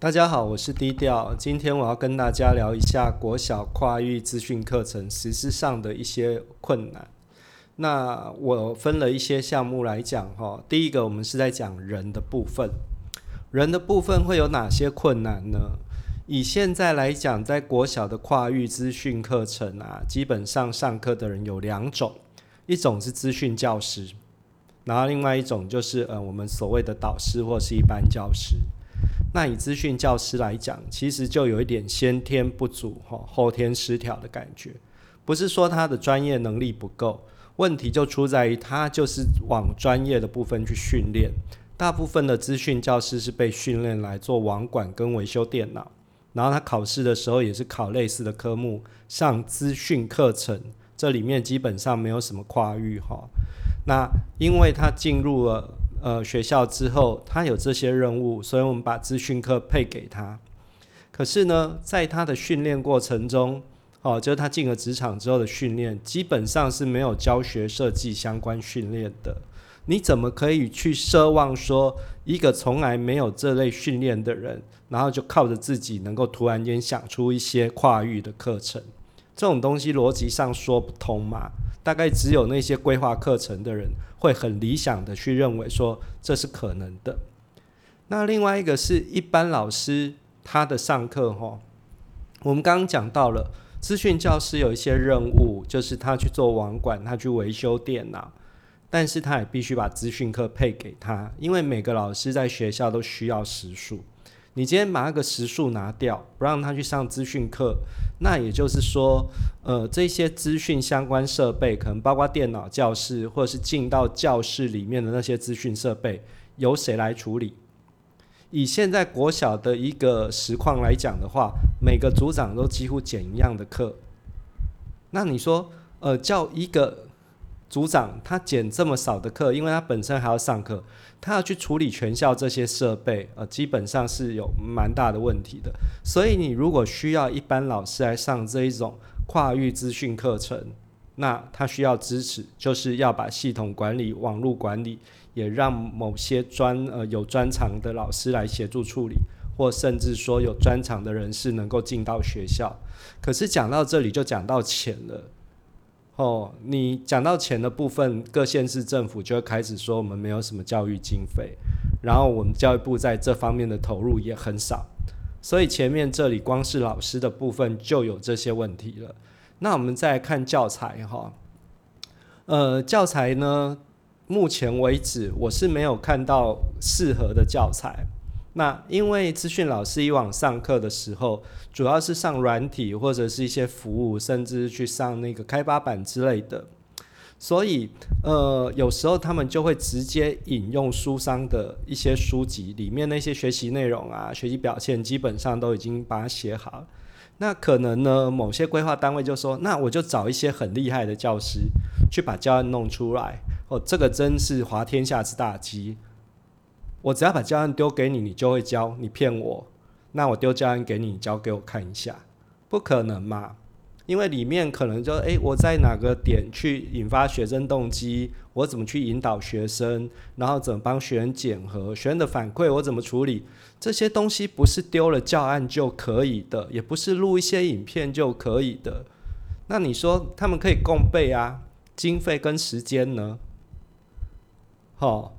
大家好，我是低调。今天我要跟大家聊一下国小跨域资讯课程实施上的一些困难。那我分了一些项目来讲哈。第一个，我们是在讲人的部分，人的部分会有哪些困难呢？以现在来讲，在国小的跨域资讯课程啊，基本上上课的人有两种，一种是资讯教师，然后另外一种就是呃我们所谓的导师或是一般教师。那以资讯教师来讲，其实就有一点先天不足哈，后天失调的感觉。不是说他的专业能力不够，问题就出在于他就是往专业的部分去训练。大部分的资讯教师是被训练来做网管跟维修电脑，然后他考试的时候也是考类似的科目，上资讯课程，这里面基本上没有什么跨域哈。那因为他进入了。呃，学校之后他有这些任务，所以我们把资讯课配给他。可是呢，在他的训练过程中，哦，就是他进了职场之后的训练，基本上是没有教学设计相关训练的。你怎么可以去奢望说，一个从来没有这类训练的人，然后就靠着自己能够突然间想出一些跨域的课程？这种东西逻辑上说不通嘛？大概只有那些规划课程的人会很理想的去认为说这是可能的。那另外一个是一般老师他的上课哈，我们刚刚讲到了资讯教师有一些任务，就是他去做网管，他去维修电脑，但是他也必须把资讯课配给他，因为每个老师在学校都需要时数。你今天把那个时数拿掉，不让他去上资讯课，那也就是说，呃，这些资讯相关设备，可能包括电脑教室，或者是进到教室里面的那些资讯设备，由谁来处理？以现在国小的一个实况来讲的话，每个组长都几乎减一样的课，那你说，呃，叫一个。组长他减这么少的课，因为他本身还要上课，他要去处理全校这些设备，呃，基本上是有蛮大的问题的。所以你如果需要一般老师来上这一种跨域资讯课程，那他需要支持，就是要把系统管理、网络管理，也让某些专呃有专长的老师来协助处理，或甚至说有专长的人士能够进到学校。可是讲到这里就讲到钱了。哦，你讲到钱的部分，各县市政府就会开始说我们没有什么教育经费，然后我们教育部在这方面的投入也很少，所以前面这里光是老师的部分就有这些问题了。那我们再看教材哈，呃，教材呢，目前为止我是没有看到适合的教材。那因为资讯老师以往上课的时候，主要是上软体或者是一些服务，甚至去上那个开发版之类的，所以呃，有时候他们就会直接引用书商的一些书籍里面那些学习内容啊、学习表现，基本上都已经把它写好。那可能呢，某些规划单位就说，那我就找一些很厉害的教师去把教案弄出来。哦，这个真是滑天下之大稽。我只要把教案丢给你，你就会教。你骗我，那我丢教案给你，你交给我看一下，不可能嘛？因为里面可能就诶，我在哪个点去引发学生动机？我怎么去引导学生？然后怎么帮学生检核？学生的反馈我怎么处理？这些东西不是丢了教案就可以的，也不是录一些影片就可以的。那你说他们可以共备啊？经费跟时间呢？好。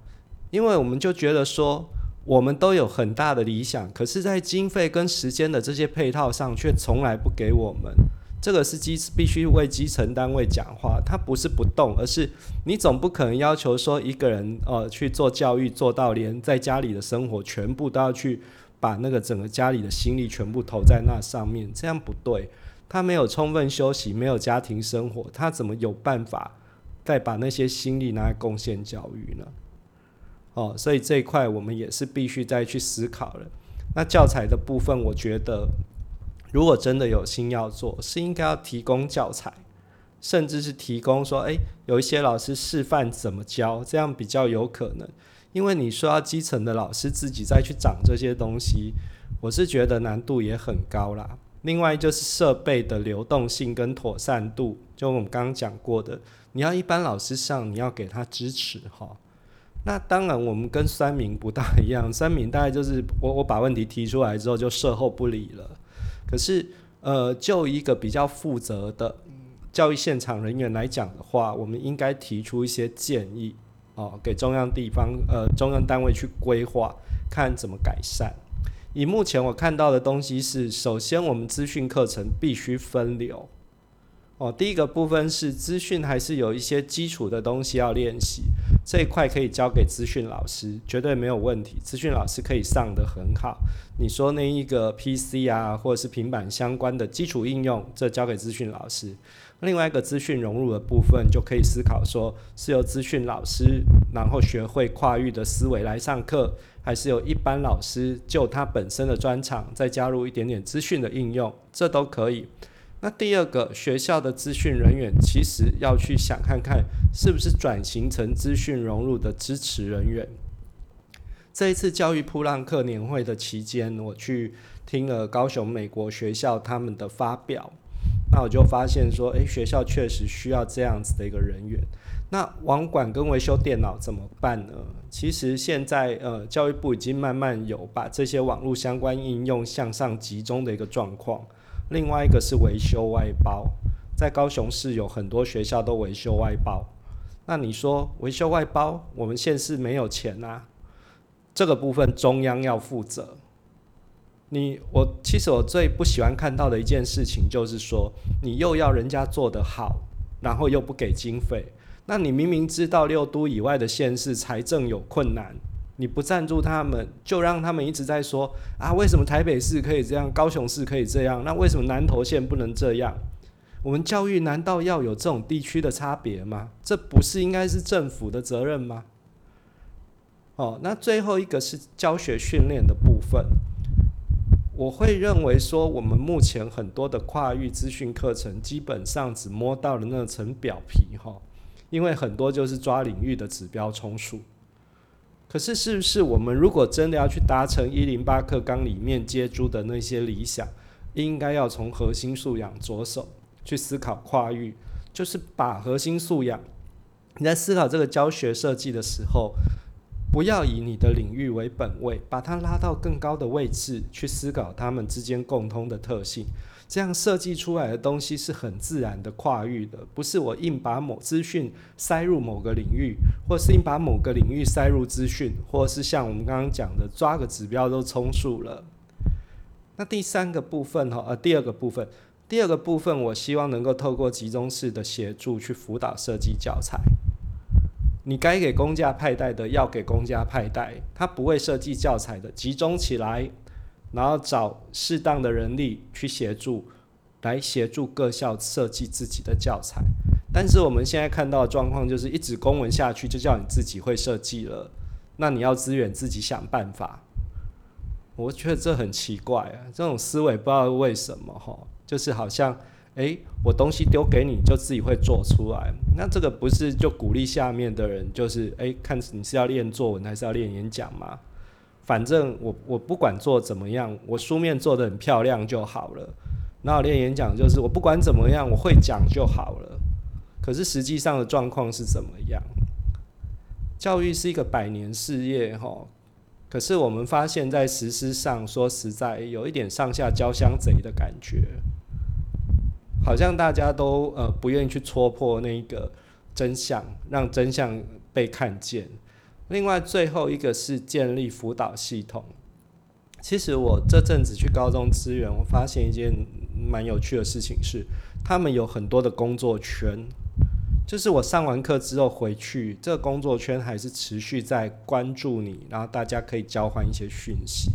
因为我们就觉得说，我们都有很大的理想，可是，在经费跟时间的这些配套上，却从来不给我们。这个是基必须为基层单位讲话，他不是不动，而是你总不可能要求说一个人呃去做教育，做到连在家里的生活全部都要去把那个整个家里的心力全部投在那上面，这样不对。他没有充分休息，没有家庭生活，他怎么有办法再把那些心力拿来贡献教育呢？哦，所以这一块我们也是必须再去思考了。那教材的部分，我觉得如果真的有心要做，是应该要提供教材，甚至是提供说，诶，有一些老师示范怎么教，这样比较有可能。因为你说要基层的老师自己再去长这些东西，我是觉得难度也很高啦。另外就是设备的流动性跟妥善度，就我们刚刚讲过的，你要一般老师上，你要给他支持哈。那当然，我们跟三明不大一样，三明大概就是我我把问题提出来之后就事后不理了。可是，呃，就一个比较负责的教育现场人员来讲的话，我们应该提出一些建议哦，给中央地方呃中央单位去规划，看怎么改善。以目前我看到的东西是，首先我们资讯课程必须分流。哦，第一个部分是资讯，还是有一些基础的东西要练习，这一块可以交给资讯老师，绝对没有问题。资讯老师可以上得很好。你说那一个 PC 啊，或者是平板相关的基础应用，这交给资讯老师。另外一个资讯融入的部分，就可以思考说，是由资讯老师，然后学会跨域的思维来上课，还是由一般老师就他本身的专长，再加入一点点资讯的应用，这都可以。那第二个，学校的资讯人员其实要去想看看，是不是转型成资讯融入的支持人员。这一次教育普朗克年会的期间，我去听了高雄美国学校他们的发表，那我就发现说，诶，学校确实需要这样子的一个人员。那网管跟维修电脑怎么办呢？其实现在呃，教育部已经慢慢有把这些网络相关应用向上集中的一个状况。另外一个是维修外包，在高雄市有很多学校都维修外包。那你说维修外包，我们县市没有钱啊？这个部分中央要负责。你我其实我最不喜欢看到的一件事情就是说，你又要人家做得好，然后又不给经费。那你明明知道六都以外的县市财政有困难。你不赞助他们，就让他们一直在说啊，为什么台北市可以这样，高雄市可以这样？那为什么南投县不能这样？我们教育难道要有这种地区的差别吗？这不是应该是政府的责任吗？哦，那最后一个是教学训练的部分，我会认为说，我们目前很多的跨域资讯课程，基本上只摸到了那层表皮哈，因为很多就是抓领域的指标充数。可是，是不是我们如果真的要去达成一零八课纲里面接住的那些理想，应该要从核心素养着手去思考跨域，就是把核心素养，你在思考这个教学设计的时候，不要以你的领域为本位，把它拉到更高的位置去思考它们之间共通的特性。这样设计出来的东西是很自然的跨域的，不是我硬把某资讯塞入某个领域，或是硬把某个领域塞入资讯，或是像我们刚刚讲的抓个指标都充数了。那第三个部分哈，呃，第二个部分，第二个部分，我希望能够透过集中式的协助去辅导设计教材。你该给公家派代的要给公家派代，他不会设计教材的集中起来。然后找适当的人力去协助，来协助各校设计自己的教材。但是我们现在看到的状况就是，一纸公文下去就叫你自己会设计了，那你要资源自己想办法。我觉得这很奇怪啊，这种思维不知道为什么哈，就是好像诶，我东西丢给你就自己会做出来。那这个不是就鼓励下面的人，就是诶，看你是要练作文还是要练演讲吗？反正我我不管做怎么样，我书面做的很漂亮就好了。那我练演讲就是我不管怎么样，我会讲就好了。可是实际上的状况是怎么样？教育是一个百年事业哈，可是我们发现，在实施上，说实在有一点上下交相贼的感觉，好像大家都呃不愿意去戳破那个真相，让真相被看见。另外，最后一个是建立辅导系统。其实我这阵子去高中资源，我发现一件蛮有趣的事情是，他们有很多的工作圈。就是我上完课之后回去，这个工作圈还是持续在关注你，然后大家可以交换一些讯息。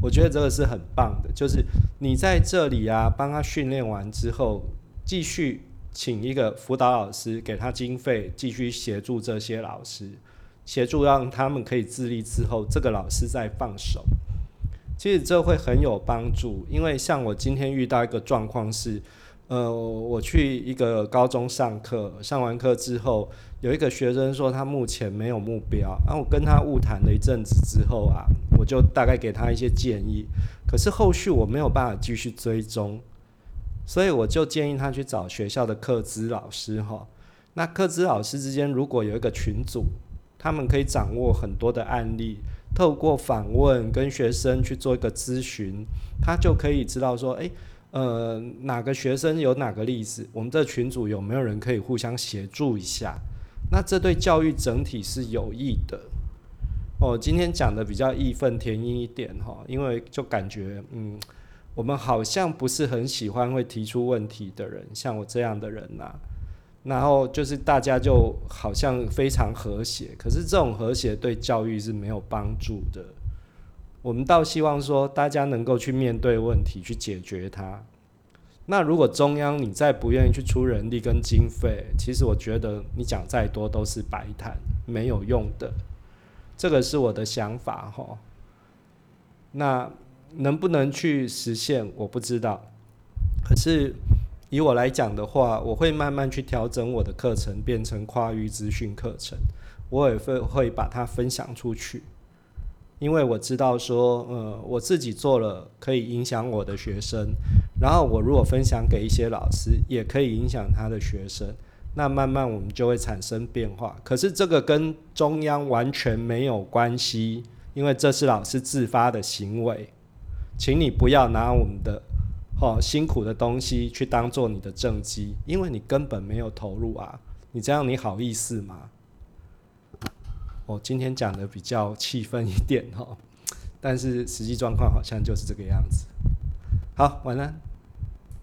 我觉得这个是很棒的。就是你在这里啊，帮他训练完之后，继续请一个辅导老师给他经费，继续协助这些老师。协助让他们可以自立之后，这个老师再放手，其实这会很有帮助。因为像我今天遇到一个状况是，呃，我去一个高中上课，上完课之后，有一个学生说他目前没有目标，然后我跟他误谈了一阵子之后啊，我就大概给他一些建议，可是后续我没有办法继续追踪，所以我就建议他去找学校的课资老师哈。那课资老师之间如果有一个群组。他们可以掌握很多的案例，透过访问跟学生去做一个咨询，他就可以知道说，诶，呃，哪个学生有哪个例子，我们这群组有没有人可以互相协助一下？那这对教育整体是有益的。哦，今天讲的比较义愤填膺一点哈，因为就感觉，嗯，我们好像不是很喜欢会提出问题的人，像我这样的人呐。然后就是大家就好像非常和谐，可是这种和谐对教育是没有帮助的。我们倒希望说大家能够去面对问题，去解决它。那如果中央你再不愿意去出人力跟经费，其实我觉得你讲再多都是白谈，没有用的。这个是我的想法哈。那能不能去实现，我不知道。可是。以我来讲的话，我会慢慢去调整我的课程，变成跨域资讯课程。我也会会把它分享出去，因为我知道说，呃，我自己做了可以影响我的学生，然后我如果分享给一些老师，也可以影响他的学生。那慢慢我们就会产生变化。可是这个跟中央完全没有关系，因为这是老师自发的行为，请你不要拿我们的。哦，辛苦的东西去当做你的正绩，因为你根本没有投入啊！你这样你好意思吗？我今天讲的比较气愤一点哈，但是实际状况好像就是这个样子。好，晚安。